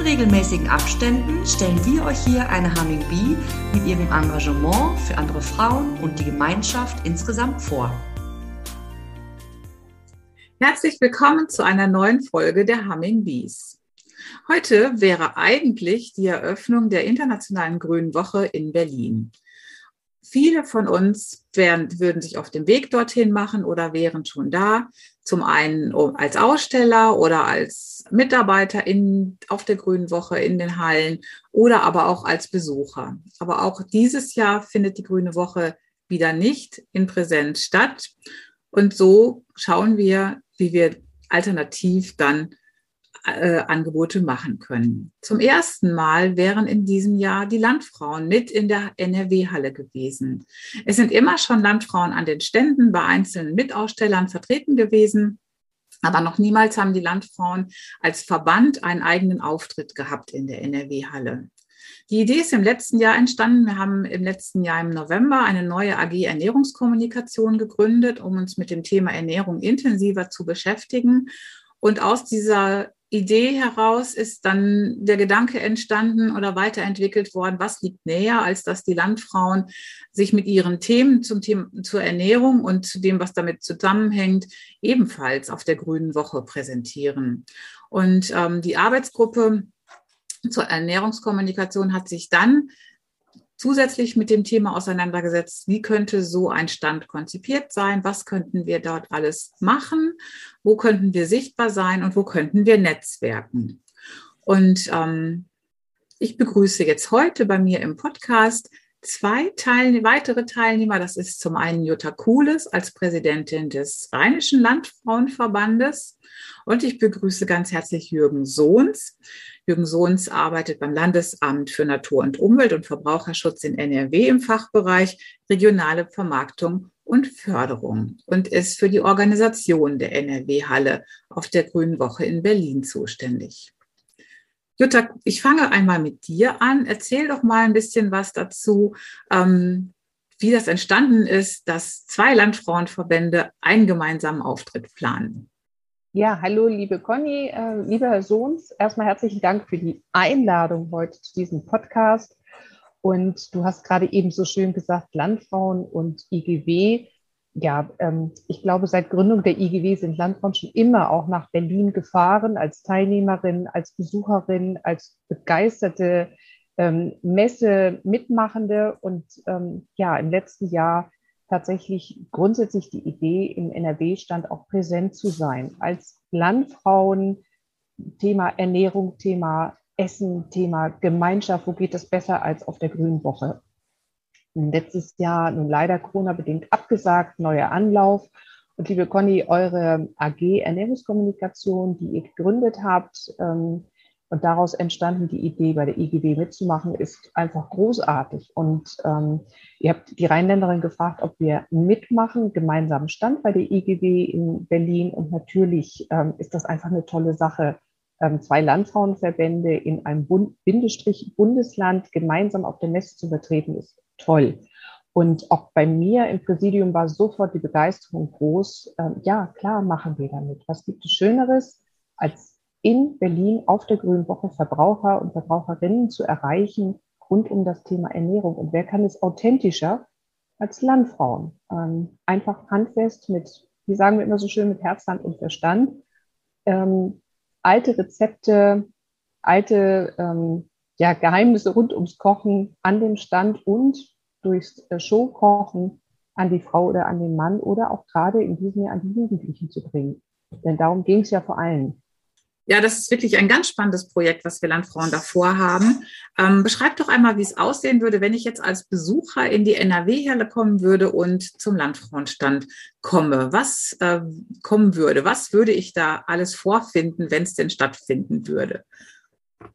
In regelmäßigen Abständen stellen wir euch hier eine Humming Bee mit ihrem Engagement für andere Frauen und die Gemeinschaft insgesamt vor. Herzlich willkommen zu einer neuen Folge der Humming Bees. Heute wäre eigentlich die Eröffnung der Internationalen Grünen Woche in Berlin. Viele von uns wären, würden sich auf den Weg dorthin machen oder wären schon da. Zum einen als Aussteller oder als Mitarbeiter in, auf der Grünen Woche in den Hallen oder aber auch als Besucher. Aber auch dieses Jahr findet die Grüne Woche wieder nicht in Präsenz statt. Und so schauen wir, wie wir alternativ dann äh, Angebote machen können. Zum ersten Mal wären in diesem Jahr die Landfrauen mit in der NRW-Halle gewesen. Es sind immer schon Landfrauen an den Ständen bei einzelnen Mitausstellern vertreten gewesen. Aber noch niemals haben die Landfrauen als Verband einen eigenen Auftritt gehabt in der NRW-Halle. Die Idee ist im letzten Jahr entstanden. Wir haben im letzten Jahr im November eine neue AG Ernährungskommunikation gegründet, um uns mit dem Thema Ernährung intensiver zu beschäftigen. Und aus dieser Idee heraus ist dann der Gedanke entstanden oder weiterentwickelt worden, was liegt näher, als dass die Landfrauen sich mit ihren Themen zum Thema zur Ernährung und zu dem, was damit zusammenhängt, ebenfalls auf der Grünen Woche präsentieren. Und ähm, die Arbeitsgruppe zur Ernährungskommunikation hat sich dann zusätzlich mit dem Thema auseinandergesetzt, wie könnte so ein Stand konzipiert sein, was könnten wir dort alles machen, wo könnten wir sichtbar sein und wo könnten wir netzwerken. Und ähm, ich begrüße jetzt heute bei mir im Podcast zwei Teilne weitere Teilnehmer. Das ist zum einen Jutta Kuhles als Präsidentin des Rheinischen Landfrauenverbandes und ich begrüße ganz herzlich Jürgen Sohns. Jürgen Sohns arbeitet beim Landesamt für Natur und Umwelt und Verbraucherschutz in NRW im Fachbereich regionale Vermarktung und Förderung und ist für die Organisation der NRW-Halle auf der Grünen Woche in Berlin zuständig. Jutta, ich fange einmal mit dir an. Erzähl doch mal ein bisschen was dazu, ähm, wie das entstanden ist, dass zwei Landfrauenverbände einen gemeinsamen Auftritt planen. Ja, hallo, liebe Conny, äh, lieber Herr Sohns. Erstmal herzlichen Dank für die Einladung heute zu diesem Podcast. Und du hast gerade eben so schön gesagt, Landfrauen und IGW. Ja, ähm, ich glaube, seit Gründung der IGW sind Landfrauen schon immer auch nach Berlin gefahren, als Teilnehmerin, als Besucherin, als begeisterte ähm, Messe-Mitmachende. Und ähm, ja, im letzten Jahr tatsächlich grundsätzlich die Idee, im NRW-Stand auch präsent zu sein. Als Landfrauen, Thema Ernährung, Thema Essen, Thema Gemeinschaft, wo geht es besser als auf der Grünen Woche? Letztes Jahr nun leider Corona-bedingt abgesagt, neuer Anlauf. Und liebe Conny, eure AG Ernährungskommunikation, die ihr gegründet habt, ähm, und daraus entstanden die Idee, bei der IGW mitzumachen, ist einfach großartig. Und ähm, ihr habt die Rheinländerin gefragt, ob wir mitmachen, gemeinsamen Stand bei der IGW in Berlin. Und natürlich ähm, ist das einfach eine tolle Sache, ähm, zwei Landfrauenverbände in einem Bund Bindestrich Bundesland gemeinsam auf der Messe zu vertreten, ist toll. Und auch bei mir im Präsidium war sofort die Begeisterung groß. Ähm, ja, klar, machen wir damit. Was gibt es Schöneres, als in Berlin auf der Grünen Woche Verbraucher und Verbraucherinnen zu erreichen rund um das Thema Ernährung. Und wer kann es authentischer als Landfrauen? Ähm, einfach handfest mit, wie sagen wir immer so schön, mit Herz, Hand und Verstand. Ähm, alte Rezepte, alte ähm, ja, Geheimnisse rund ums Kochen an dem Stand und durchs äh, Showkochen an die Frau oder an den Mann oder auch gerade in diesem Jahr an die Jugendlichen zu bringen. Denn darum ging es ja vor allem. Ja, das ist wirklich ein ganz spannendes Projekt, was wir Landfrauen davor haben. Ähm, beschreib doch einmal, wie es aussehen würde, wenn ich jetzt als Besucher in die NRW-Halle kommen würde und zum Landfrauenstand komme. Was äh, kommen würde? Was würde ich da alles vorfinden, wenn es denn stattfinden würde?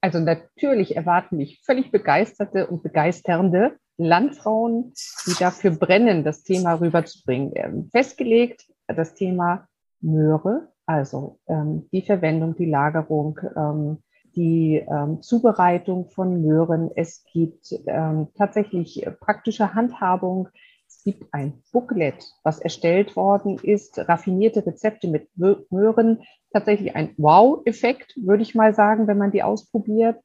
Also natürlich erwarten mich völlig begeisterte und begeisternde Landfrauen, die dafür brennen, das Thema rüberzubringen. Festgelegt das Thema Möhre, also ähm, die Verwendung, die Lagerung, ähm, die ähm, Zubereitung von Möhren. Es gibt ähm, tatsächlich praktische Handhabung. Es gibt ein Booklet, was erstellt worden ist, raffinierte Rezepte mit Möhren. Tatsächlich ein Wow-Effekt, würde ich mal sagen, wenn man die ausprobiert.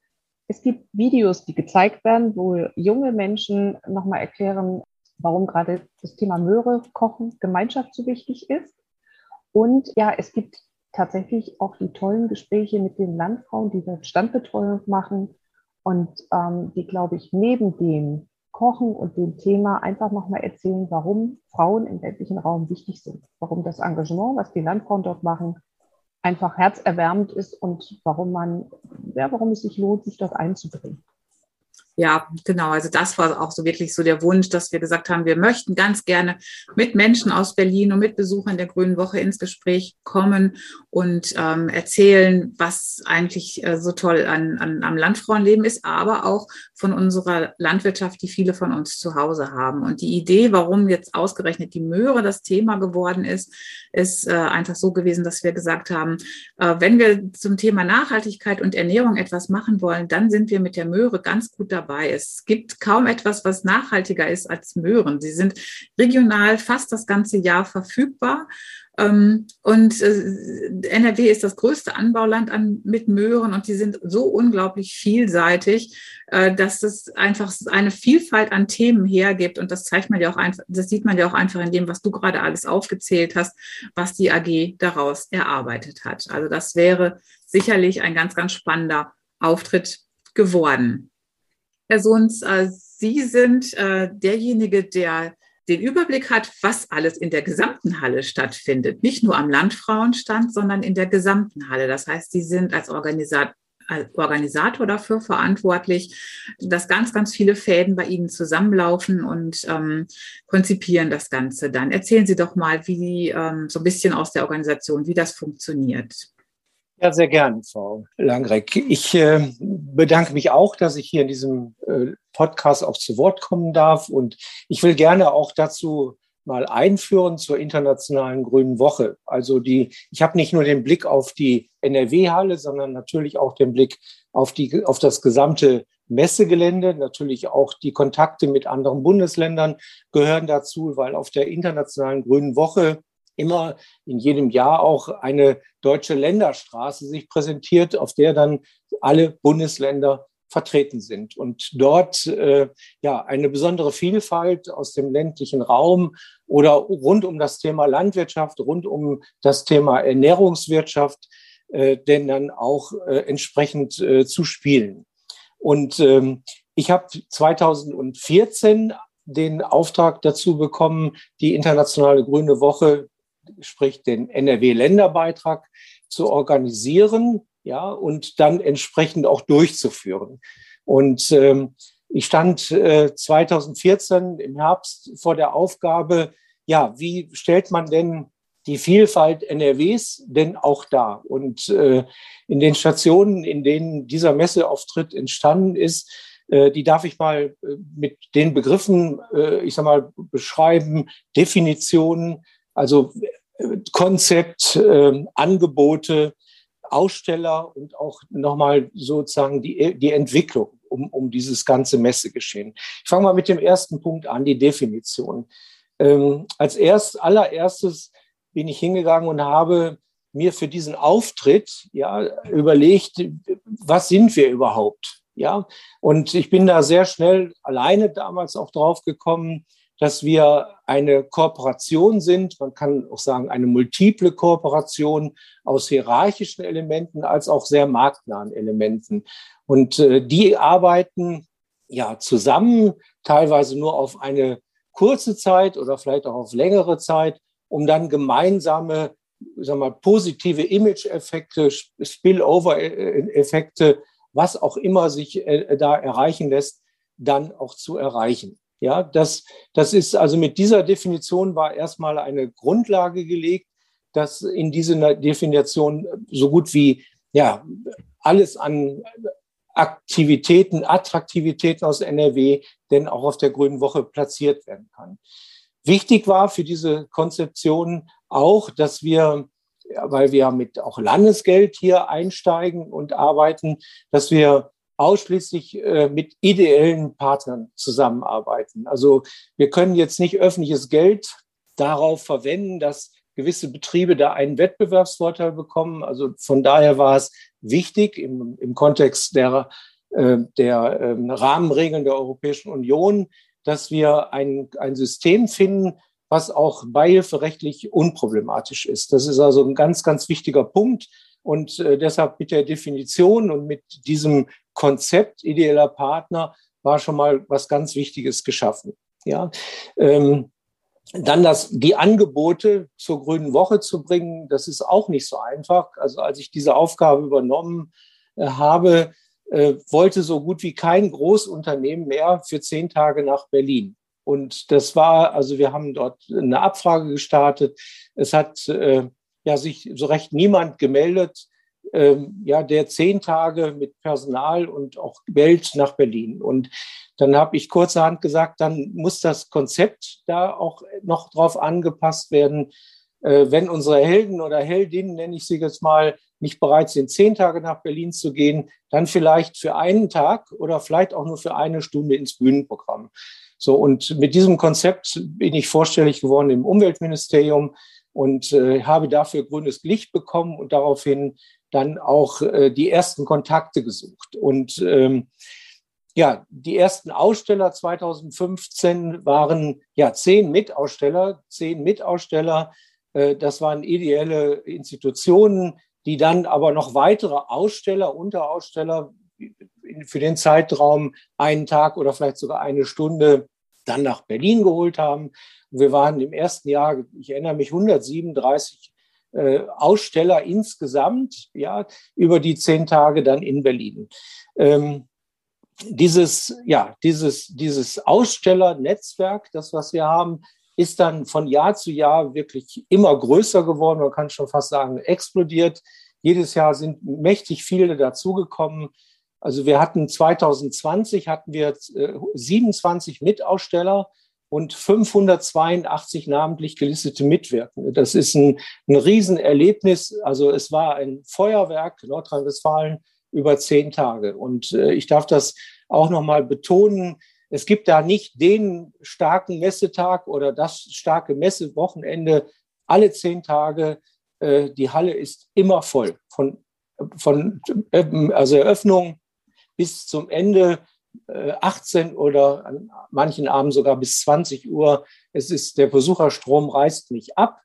Es gibt Videos, die gezeigt werden, wo junge Menschen nochmal erklären, warum gerade das Thema Möhre, Kochen, Gemeinschaft so wichtig ist. Und ja, es gibt tatsächlich auch die tollen Gespräche mit den Landfrauen, die wir Standbetreuung machen und ähm, die, glaube ich, neben dem Kochen und dem Thema einfach nochmal erzählen, warum Frauen im ländlichen Raum wichtig sind, warum das Engagement, was die Landfrauen dort machen, einfach herzerwärmend ist und warum man, ja, warum es sich lohnt, sich dort einzubringen. Ja, genau. Also das war auch so wirklich so der Wunsch, dass wir gesagt haben, wir möchten ganz gerne mit Menschen aus Berlin und mit Besuchern der Grünen Woche ins Gespräch kommen und ähm, erzählen, was eigentlich äh, so toll an, an, am Landfrauenleben ist, aber auch von unserer Landwirtschaft, die viele von uns zu Hause haben. Und die Idee, warum jetzt ausgerechnet die Möhre das Thema geworden ist, ist äh, einfach so gewesen, dass wir gesagt haben, äh, wenn wir zum Thema Nachhaltigkeit und Ernährung etwas machen wollen, dann sind wir mit der Möhre ganz gut dabei dabei. Es gibt kaum etwas, was nachhaltiger ist als Möhren. Sie sind regional fast das ganze Jahr verfügbar. Ähm, und äh, NRW ist das größte Anbauland an, mit Möhren und die sind so unglaublich vielseitig, äh, dass es einfach eine Vielfalt an Themen hergibt. Und das zeigt man ja auch einfach, das sieht man ja auch einfach in dem, was du gerade alles aufgezählt hast, was die AG daraus erarbeitet hat. Also das wäre sicherlich ein ganz, ganz spannender Auftritt geworden. Herr Sohns, äh, Sie sind äh, derjenige, der den Überblick hat, was alles in der gesamten Halle stattfindet. Nicht nur am Landfrauenstand, sondern in der gesamten Halle. Das heißt, Sie sind als Organisator Organisator dafür verantwortlich, dass ganz, ganz viele Fäden bei Ihnen zusammenlaufen und ähm, konzipieren das Ganze dann. Erzählen Sie doch mal, wie ähm, so ein bisschen aus der Organisation, wie das funktioniert. Ja, sehr gern, Frau Langreck. Ich äh, bedanke mich auch, dass ich hier in diesem äh, Podcast auch zu Wort kommen darf. Und ich will gerne auch dazu mal einführen zur Internationalen Grünen Woche. Also die, ich habe nicht nur den Blick auf die NRW-Halle, sondern natürlich auch den Blick auf die, auf das gesamte Messegelände, natürlich auch die Kontakte mit anderen Bundesländern gehören dazu, weil auf der Internationalen Grünen Woche immer in jedem Jahr auch eine deutsche Länderstraße sich präsentiert, auf der dann alle Bundesländer vertreten sind und dort äh, ja eine besondere Vielfalt aus dem ländlichen Raum oder rund um das Thema Landwirtschaft, rund um das Thema Ernährungswirtschaft, äh, denn dann auch äh, entsprechend äh, zu spielen. Und ähm, ich habe 2014 den Auftrag dazu bekommen, die Internationale Grüne Woche sprich den NRW-Länderbeitrag zu organisieren, ja, und dann entsprechend auch durchzuführen. Und ähm, ich stand äh, 2014 im Herbst vor der Aufgabe, ja, wie stellt man denn die Vielfalt NRWs denn auch da? Und äh, in den Stationen, in denen dieser Messeauftritt entstanden ist, äh, die darf ich mal äh, mit den Begriffen, äh, ich sag mal, beschreiben, Definitionen, also Konzept, äh, Angebote, Aussteller und auch nochmal sozusagen die, die Entwicklung um, um dieses ganze Messegeschehen. Ich fange mal mit dem ersten Punkt an, die Definition. Ähm, als erst, allererstes bin ich hingegangen und habe mir für diesen Auftritt ja überlegt, was sind wir überhaupt? Ja, und ich bin da sehr schnell alleine damals auch drauf gekommen, dass wir eine Kooperation sind, man kann auch sagen eine multiple Kooperation aus hierarchischen Elementen als auch sehr marktnahen Elementen. Und äh, die arbeiten ja zusammen, teilweise nur auf eine kurze Zeit oder vielleicht auch auf längere Zeit, um dann gemeinsame sagen wir, positive Image-Effekte, Spillover-Effekte, was auch immer sich äh, da erreichen lässt, dann auch zu erreichen. Ja, das, das ist also mit dieser Definition war erstmal eine Grundlage gelegt, dass in diese Definition so gut wie ja alles an Aktivitäten, Attraktivitäten aus NRW denn auch auf der Grünen Woche platziert werden kann. Wichtig war für diese Konzeption auch, dass wir, weil wir mit auch Landesgeld hier einsteigen und arbeiten, dass wir ausschließlich äh, mit ideellen Partnern zusammenarbeiten. Also wir können jetzt nicht öffentliches Geld darauf verwenden, dass gewisse Betriebe da einen Wettbewerbsvorteil bekommen. Also von daher war es wichtig im, im Kontext der, äh, der äh, Rahmenregeln der Europäischen Union, dass wir ein, ein System finden, was auch beihilferechtlich unproblematisch ist. Das ist also ein ganz, ganz wichtiger Punkt. Und äh, deshalb mit der Definition und mit diesem Konzept ideeller Partner war schon mal was ganz Wichtiges geschaffen. Ja, ähm, dann das, die Angebote zur Grünen Woche zu bringen, das ist auch nicht so einfach. Also als ich diese Aufgabe übernommen äh, habe, äh, wollte so gut wie kein Großunternehmen mehr für zehn Tage nach Berlin. Und das war, also wir haben dort eine Abfrage gestartet. Es hat äh, ja sich so recht niemand gemeldet, ähm, ja, der zehn Tage mit Personal und auch Geld nach Berlin. Und dann habe ich kurzerhand gesagt, dann muss das Konzept da auch noch drauf angepasst werden. Äh, wenn unsere Helden oder Heldinnen, nenne ich sie jetzt mal, nicht bereit sind, zehn Tage nach Berlin zu gehen, dann vielleicht für einen Tag oder vielleicht auch nur für eine Stunde ins Bühnenprogramm. So, und mit diesem Konzept bin ich vorstellig geworden im Umweltministerium und äh, habe dafür grünes Licht bekommen und daraufhin dann auch äh, die ersten Kontakte gesucht. Und ähm, ja, die ersten Aussteller 2015 waren ja zehn Mitaussteller, zehn Mitaussteller. Äh, das waren ideelle Institutionen, die dann aber noch weitere Aussteller, Unteraussteller für den Zeitraum einen Tag oder vielleicht sogar eine Stunde dann nach Berlin geholt haben. wir waren im ersten Jahr, ich erinnere mich, 137 äh, Aussteller insgesamt, ja, über die zehn Tage dann in Berlin. Ähm, dieses, ja, dieses, dieses Ausstellernetzwerk, das, was wir haben, ist dann von Jahr zu Jahr wirklich immer größer geworden. Man kann schon fast sagen, explodiert. Jedes Jahr sind mächtig viele dazugekommen. Also wir hatten 2020 hatten wir 27 äh, Mitaussteller und 582 namentlich gelistete Mitwirkende. Das ist ein, ein Riesenerlebnis. Also es war ein Feuerwerk Nordrhein-Westfalen über zehn Tage. Und äh, ich darf das auch nochmal betonen. Es gibt da nicht den starken Messetag oder das starke Messewochenende alle zehn Tage. Äh, die Halle ist immer voll. Von, von äh, also Eröffnung bis zum Ende 18 äh, oder an manchen Abenden sogar bis 20 Uhr. Es ist, der Besucherstrom reißt nicht ab.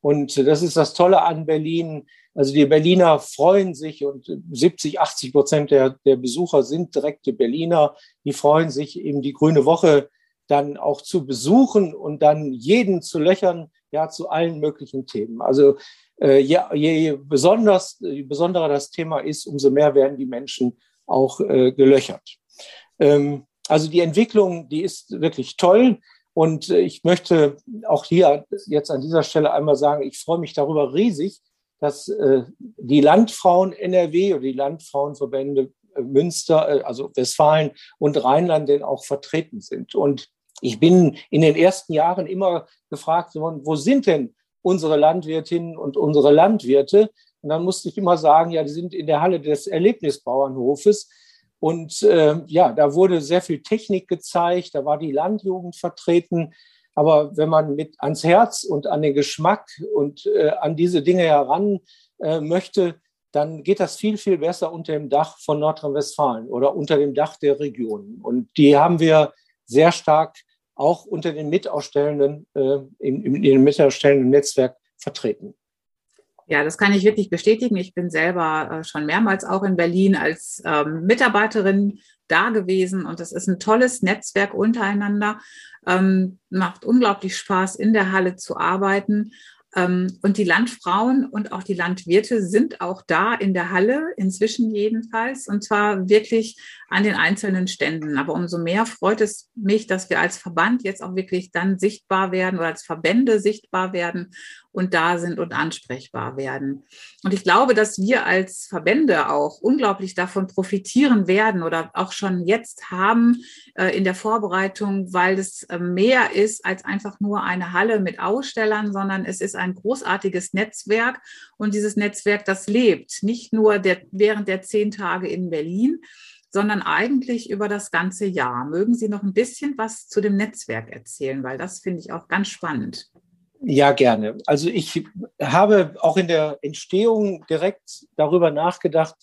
Und das ist das Tolle an Berlin. Also die Berliner freuen sich und 70, 80 Prozent der, der Besucher sind direkte Berliner. Die freuen sich eben die Grüne Woche dann auch zu besuchen und dann jeden zu löchern, ja, zu allen möglichen Themen. Also äh, je, je besonders, je besonderer das Thema ist, umso mehr werden die Menschen auch äh, gelöchert. Ähm, also die Entwicklung, die ist wirklich toll. Und äh, ich möchte auch hier jetzt an dieser Stelle einmal sagen, ich freue mich darüber riesig, dass äh, die Landfrauen NRW oder die Landfrauenverbände äh, Münster, also Westfalen und Rheinland denn auch vertreten sind. Und ich bin in den ersten Jahren immer gefragt worden, wo sind denn unsere Landwirtinnen und unsere Landwirte? Und dann musste ich immer sagen, ja, die sind in der Halle des Erlebnisbauernhofes. Und äh, ja, da wurde sehr viel Technik gezeigt, da war die Landjugend vertreten. Aber wenn man mit ans Herz und an den Geschmack und äh, an diese Dinge heran äh, möchte, dann geht das viel, viel besser unter dem Dach von Nordrhein-Westfalen oder unter dem Dach der Regionen. Und die haben wir sehr stark auch unter den Mitausstellenden, äh, in, in dem Mitausstellenden Netzwerk vertreten. Ja, das kann ich wirklich bestätigen. Ich bin selber äh, schon mehrmals auch in Berlin als ähm, Mitarbeiterin da gewesen und das ist ein tolles Netzwerk untereinander. Ähm, macht unglaublich Spaß, in der Halle zu arbeiten. Ähm, und die Landfrauen und auch die Landwirte sind auch da in der Halle, inzwischen jedenfalls, und zwar wirklich an den einzelnen Ständen. Aber umso mehr freut es mich, dass wir als Verband jetzt auch wirklich dann sichtbar werden oder als Verbände sichtbar werden und da sind und ansprechbar werden. Und ich glaube, dass wir als Verbände auch unglaublich davon profitieren werden oder auch schon jetzt haben äh, in der Vorbereitung, weil es äh, mehr ist als einfach nur eine Halle mit Ausstellern, sondern es ist ein großartiges Netzwerk und dieses Netzwerk, das lebt nicht nur der, während der zehn Tage in Berlin, sondern eigentlich über das ganze Jahr. Mögen Sie noch ein bisschen was zu dem Netzwerk erzählen, weil das finde ich auch ganz spannend. Ja, gerne. Also ich habe auch in der Entstehung direkt darüber nachgedacht,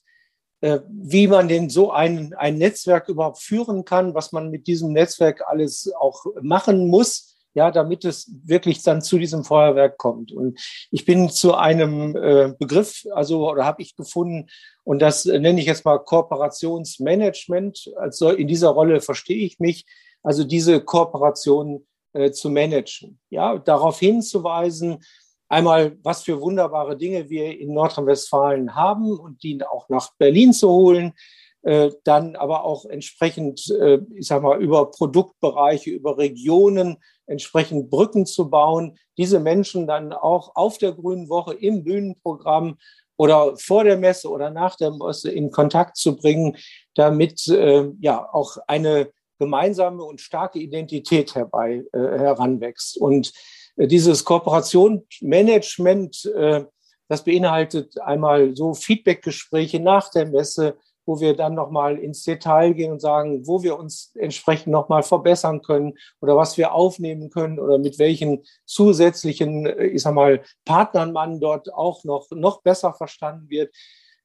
äh, wie man denn so ein, ein Netzwerk überhaupt führen kann, was man mit diesem Netzwerk alles auch machen muss ja, damit es wirklich dann zu diesem Feuerwerk kommt. Und ich bin zu einem äh, Begriff, also oder habe ich gefunden, und das nenne ich jetzt mal Kooperationsmanagement. Also in dieser Rolle verstehe ich mich, also diese Kooperation äh, zu managen, ja, darauf hinzuweisen, einmal, was für wunderbare Dinge wir in Nordrhein-Westfalen haben und die auch nach Berlin zu holen, äh, dann aber auch entsprechend, äh, ich sag mal, über Produktbereiche, über Regionen entsprechend Brücken zu bauen, diese Menschen dann auch auf der Grünen Woche im Bühnenprogramm oder vor der Messe oder nach der Messe in Kontakt zu bringen, damit äh, ja auch eine gemeinsame und starke Identität herbei äh, heranwächst. Und äh, dieses Kooperationsmanagement, äh, das beinhaltet einmal so Feedbackgespräche nach der Messe, wo wir dann nochmal ins Detail gehen und sagen, wo wir uns entsprechend nochmal verbessern können oder was wir aufnehmen können oder mit welchen zusätzlichen, ich sag mal, Partnern man dort auch noch, noch besser verstanden wird.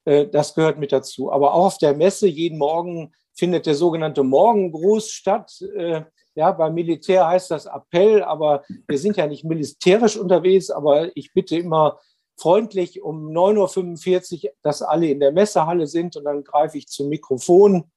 Äh, das gehört mit dazu. Aber auch auf der Messe jeden Morgen findet der sogenannte Morgengruß statt. Äh, ja, beim Militär heißt das Appell, aber wir sind ja nicht militärisch unterwegs, aber ich bitte immer freundlich um 9.45 Uhr, dass alle in der Messehalle sind und dann greife ich zum Mikrofon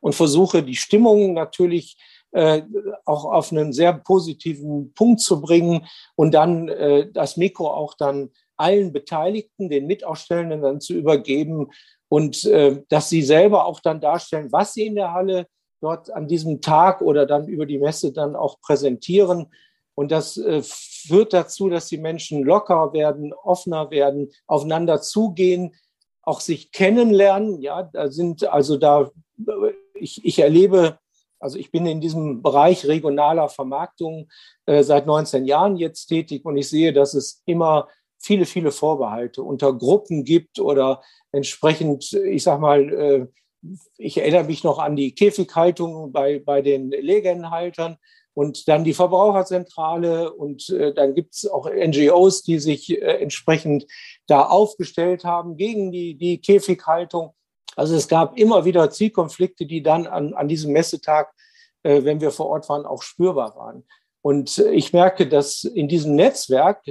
und versuche die Stimmung natürlich äh, auch auf einen sehr positiven Punkt zu bringen und dann äh, das Mikro auch dann allen Beteiligten, den Mitausstellenden dann zu übergeben und äh, dass sie selber auch dann darstellen, was sie in der Halle dort an diesem Tag oder dann über die Messe dann auch präsentieren und das äh, führt dazu, dass die Menschen locker werden, offener werden, aufeinander zugehen, auch sich kennenlernen. Ja, da sind also da, ich, ich erlebe, also ich bin in diesem Bereich regionaler Vermarktung äh, seit 19 Jahren jetzt tätig und ich sehe, dass es immer viele, viele Vorbehalte unter Gruppen gibt oder entsprechend, ich sag mal, äh, ich erinnere mich noch an die Käfighaltung bei, bei den Legenhaltern und dann die Verbraucherzentrale und äh, dann gibt es auch NGOs, die sich äh, entsprechend da aufgestellt haben gegen die, die Käfighaltung. Also es gab immer wieder Zielkonflikte, die dann an, an diesem Messetag, wenn wir vor Ort waren, auch spürbar waren. Und ich merke, dass in diesem Netzwerk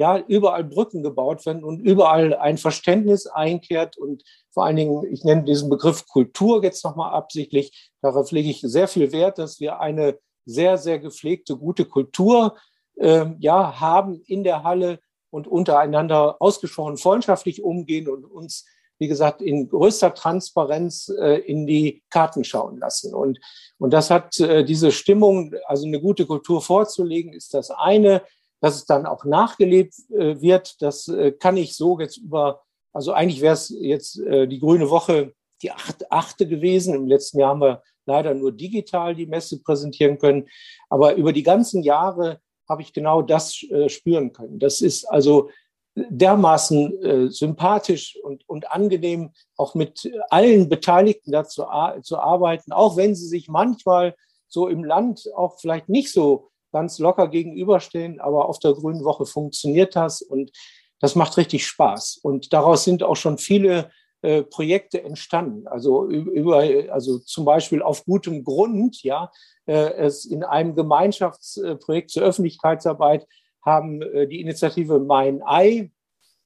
ja überall Brücken gebaut werden und überall ein Verständnis einkehrt und vor allen Dingen, ich nenne diesen Begriff Kultur jetzt nochmal absichtlich, darauf lege ich sehr viel Wert, dass wir eine sehr, sehr gepflegte, gute Kultur äh, ja, haben in der Halle und untereinander ausgesprochen freundschaftlich umgehen und uns, wie gesagt, in größter Transparenz äh, in die Karten schauen lassen. Und, und das hat äh, diese Stimmung, also eine gute Kultur vorzulegen, ist das eine. Dass es dann auch nachgelebt äh, wird, das äh, kann ich so jetzt über, also eigentlich wäre es jetzt äh, die Grüne Woche die acht, achte gewesen. Im letzten Jahr haben wir leider nur digital die Messe präsentieren können. Aber über die ganzen Jahre habe ich genau das äh, spüren können. Das ist also dermaßen äh, sympathisch und, und angenehm, auch mit allen Beteiligten dazu zu arbeiten, auch wenn sie sich manchmal so im Land auch vielleicht nicht so ganz locker gegenüberstehen, aber auf der Grünen Woche funktioniert das und das macht richtig Spaß. Und daraus sind auch schon viele äh, Projekte entstanden. Also über, also zum Beispiel auf gutem Grund, ja, äh, es in einem Gemeinschaftsprojekt zur Öffentlichkeitsarbeit haben äh, die Initiative Mein Ei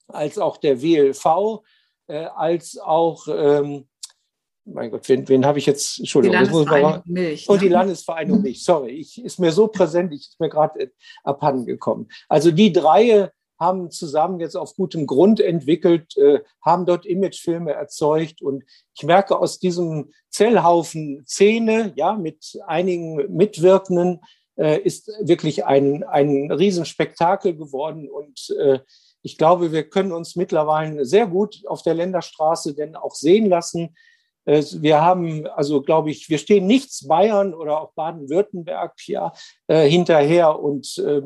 als auch der WLV äh, als auch ähm, mein Gott, wen, wen habe ich jetzt? Entschuldigung, die Landesvereinigung Milch. Und die ne? Landesvereinigung Milch, sorry, ich, ist mir so präsent, ich ist mir gerade abhanden gekommen. Also die drei haben zusammen jetzt auf gutem Grund entwickelt, äh, haben dort Imagefilme erzeugt. Und ich merke aus diesem Zellhaufen Szene, ja, mit einigen Mitwirkenden, äh, ist wirklich ein, ein Riesenspektakel geworden. Und äh, ich glaube, wir können uns mittlerweile sehr gut auf der Länderstraße denn auch sehen lassen. Wir haben, also glaube ich, wir stehen nichts Bayern oder auch Baden-Württemberg ja, äh, hinterher. Und äh,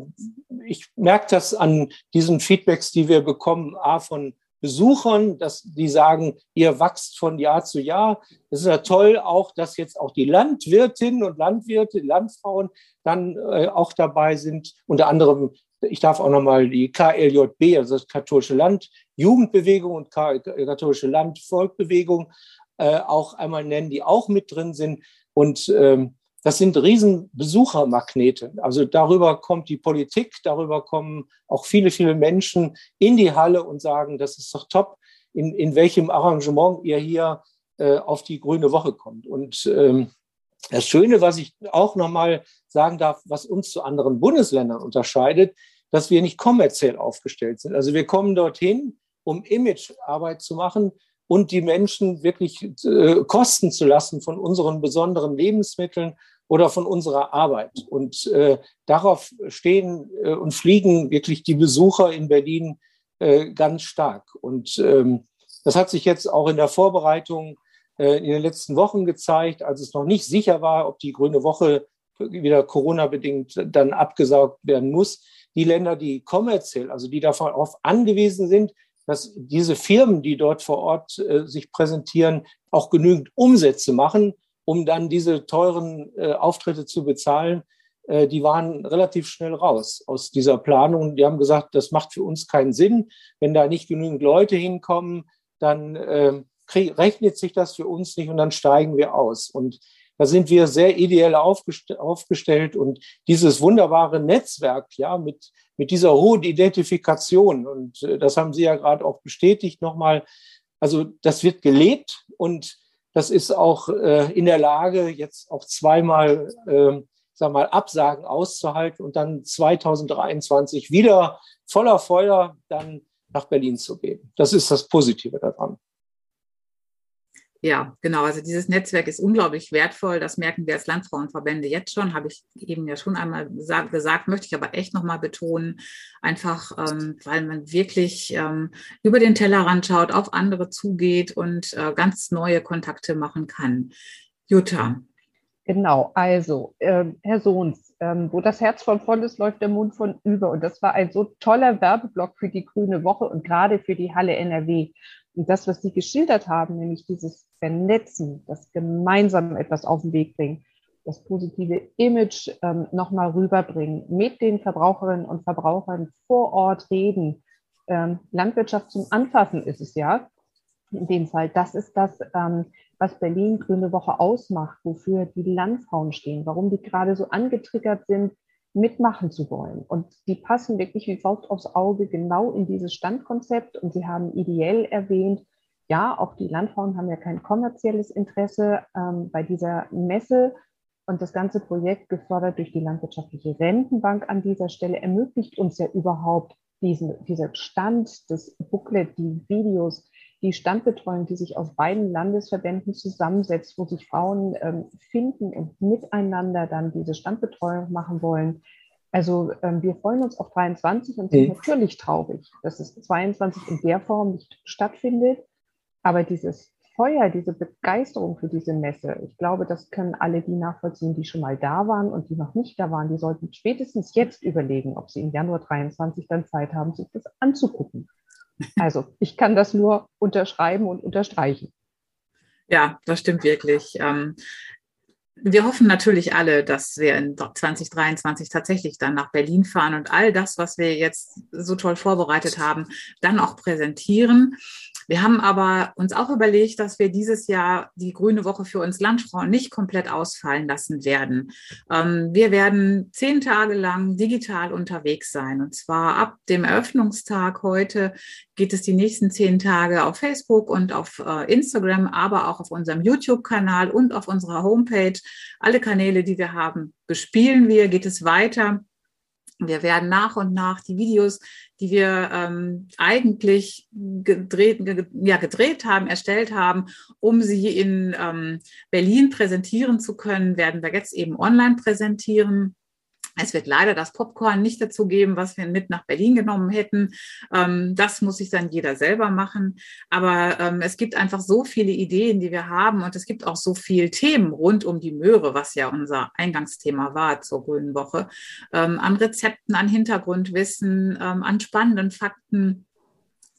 ich merke das an diesen Feedbacks, die wir bekommen, A, von Besuchern, dass die sagen, ihr wächst von Jahr zu Jahr. Es ist ja toll auch, dass jetzt auch die Landwirtinnen und Landwirte, Landfrauen dann äh, auch dabei sind. Unter anderem, ich darf auch nochmal die KLJB, also das katholische Land Jugendbewegung und katholische Land Volkbewegung äh, auch einmal nennen, die auch mit drin sind. Und ähm, das sind riesen Besuchermagnete. Also darüber kommt die Politik, darüber kommen auch viele, viele Menschen in die Halle und sagen, das ist doch top, in, in welchem Arrangement ihr hier äh, auf die Grüne Woche kommt. Und ähm, das Schöne, was ich auch nochmal sagen darf, was uns zu anderen Bundesländern unterscheidet, dass wir nicht kommerziell aufgestellt sind. Also wir kommen dorthin, um Imagearbeit zu machen, und die Menschen wirklich äh, kosten zu lassen von unseren besonderen Lebensmitteln oder von unserer Arbeit. Und äh, darauf stehen äh, und fliegen wirklich die Besucher in Berlin äh, ganz stark. Und ähm, das hat sich jetzt auch in der Vorbereitung äh, in den letzten Wochen gezeigt, als es noch nicht sicher war, ob die Grüne Woche wieder Corona-bedingt dann abgesaugt werden muss. Die Länder, die kommerziell, also die darauf angewiesen sind, dass diese Firmen, die dort vor Ort äh, sich präsentieren, auch genügend Umsätze machen, um dann diese teuren äh, Auftritte zu bezahlen. Äh, die waren relativ schnell raus aus dieser Planung. Die haben gesagt, das macht für uns keinen Sinn. Wenn da nicht genügend Leute hinkommen, dann äh, rechnet sich das für uns nicht und dann steigen wir aus. Und da sind wir sehr ideell aufgest aufgestellt und dieses wunderbare Netzwerk, ja, mit, mit dieser hohen Identifikation. Und äh, das haben Sie ja gerade auch bestätigt nochmal. Also das wird gelebt und das ist auch äh, in der Lage, jetzt auch zweimal, äh, sag mal, Absagen auszuhalten und dann 2023 wieder voller Feuer dann nach Berlin zu gehen. Das ist das Positive daran. Ja, genau. Also dieses Netzwerk ist unglaublich wertvoll. Das merken wir als Landfrauenverbände jetzt schon. Habe ich eben ja schon einmal gesagt, möchte ich aber echt nochmal betonen. Einfach, ähm, weil man wirklich ähm, über den Tellerrand schaut, auf andere zugeht und äh, ganz neue Kontakte machen kann. Jutta. Genau, also äh, Herr Sohns, ähm, wo das Herz von voll ist, läuft der Mund von über. Und das war ein so toller Werbeblock für die Grüne Woche und gerade für die Halle NRW. Und das, was Sie geschildert haben, nämlich dieses Vernetzen, das gemeinsam etwas auf den Weg bringen, das positive Image ähm, nochmal rüberbringen, mit den Verbraucherinnen und Verbrauchern vor Ort reden. Ähm, Landwirtschaft zum Anfassen ist es ja. In dem Fall, das ist das, ähm, was Berlin Grüne Woche ausmacht, wofür die Landfrauen stehen, warum die gerade so angetriggert sind, mitmachen zu wollen. Und die passen wirklich wie Faust aufs Auge genau in dieses Standkonzept. Und Sie haben ideell erwähnt, ja, auch die Landfrauen haben ja kein kommerzielles Interesse ähm, bei dieser Messe. Und das ganze Projekt, gefördert durch die Landwirtschaftliche Rentenbank an dieser Stelle, ermöglicht uns ja überhaupt diesen, dieser Stand, das Booklet, die Videos, die Standbetreuung, die sich aus beiden Landesverbänden zusammensetzt, wo sich Frauen ähm, finden und miteinander dann diese Standbetreuung machen wollen. Also ähm, wir freuen uns auf 23 und sind mhm. natürlich traurig, dass es 22 in der Form nicht stattfindet. Aber dieses Feuer, diese Begeisterung für diese Messe, ich glaube, das können alle die nachvollziehen, die schon mal da waren und die noch nicht da waren. Die sollten spätestens jetzt überlegen, ob sie im Januar 23 dann Zeit haben, sich das anzugucken. Also ich kann das nur unterschreiben und unterstreichen. Ja, das stimmt wirklich. Ähm, wir hoffen natürlich alle, dass wir in 2023 tatsächlich dann nach Berlin fahren und all das, was wir jetzt so toll vorbereitet haben, dann auch präsentieren. Wir haben aber uns auch überlegt, dass wir dieses Jahr die Grüne Woche für uns Landfrauen nicht komplett ausfallen lassen werden. Ähm, wir werden zehn Tage lang digital unterwegs sein. Und zwar ab dem Eröffnungstag heute geht es die nächsten zehn Tage auf Facebook und auf äh, Instagram, aber auch auf unserem YouTube-Kanal und auf unserer Homepage. Alle Kanäle, die wir haben, bespielen wir, geht es weiter. Wir werden nach und nach die Videos, die wir ähm, eigentlich gedreht, ge, ja, gedreht haben, erstellt haben, um sie in ähm, Berlin präsentieren zu können, werden wir jetzt eben online präsentieren. Es wird leider das Popcorn nicht dazu geben, was wir mit nach Berlin genommen hätten. Ähm, das muss sich dann jeder selber machen. Aber ähm, es gibt einfach so viele Ideen, die wir haben. Und es gibt auch so viele Themen rund um die Möhre, was ja unser Eingangsthema war zur Grünen Woche. Ähm, an Rezepten, an Hintergrundwissen, an spannenden Fakten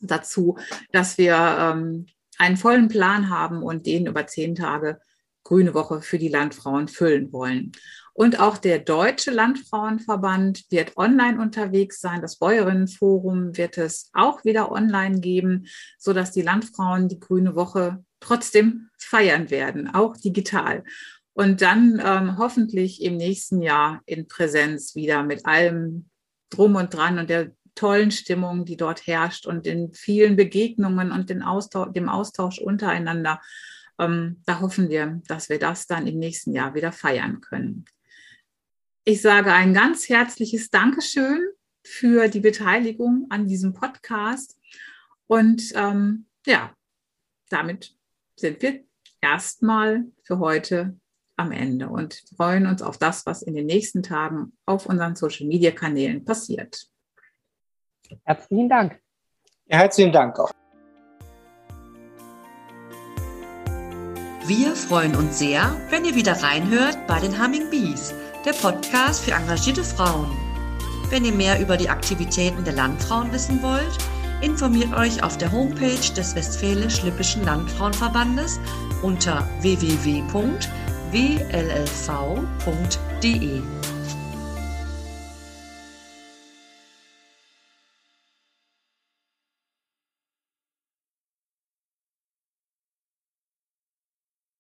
dazu, dass wir einen vollen Plan haben und den über zehn Tage Grüne Woche für die Landfrauen füllen wollen. Und auch der Deutsche Landfrauenverband wird online unterwegs sein. Das Bäuerinnenforum wird es auch wieder online geben, sodass die Landfrauen die Grüne Woche trotzdem feiern werden, auch digital. Und dann ähm, hoffentlich im nächsten Jahr in Präsenz wieder mit allem drum und dran und der tollen Stimmung, die dort herrscht und den vielen Begegnungen und den Austausch, dem Austausch untereinander. Ähm, da hoffen wir, dass wir das dann im nächsten Jahr wieder feiern können. Ich sage ein ganz herzliches Dankeschön für die Beteiligung an diesem Podcast. Und ähm, ja, damit sind wir erstmal für heute am Ende und freuen uns auf das, was in den nächsten Tagen auf unseren Social-Media-Kanälen passiert. Herzlichen Dank. Ja, herzlichen Dank auch. Wir freuen uns sehr, wenn ihr wieder reinhört bei den Humming Bees der Podcast für engagierte Frauen. Wenn ihr mehr über die Aktivitäten der Landfrauen wissen wollt, informiert euch auf der Homepage des Westfälisch-Lippischen Landfrauenverbandes unter www.wllv.de.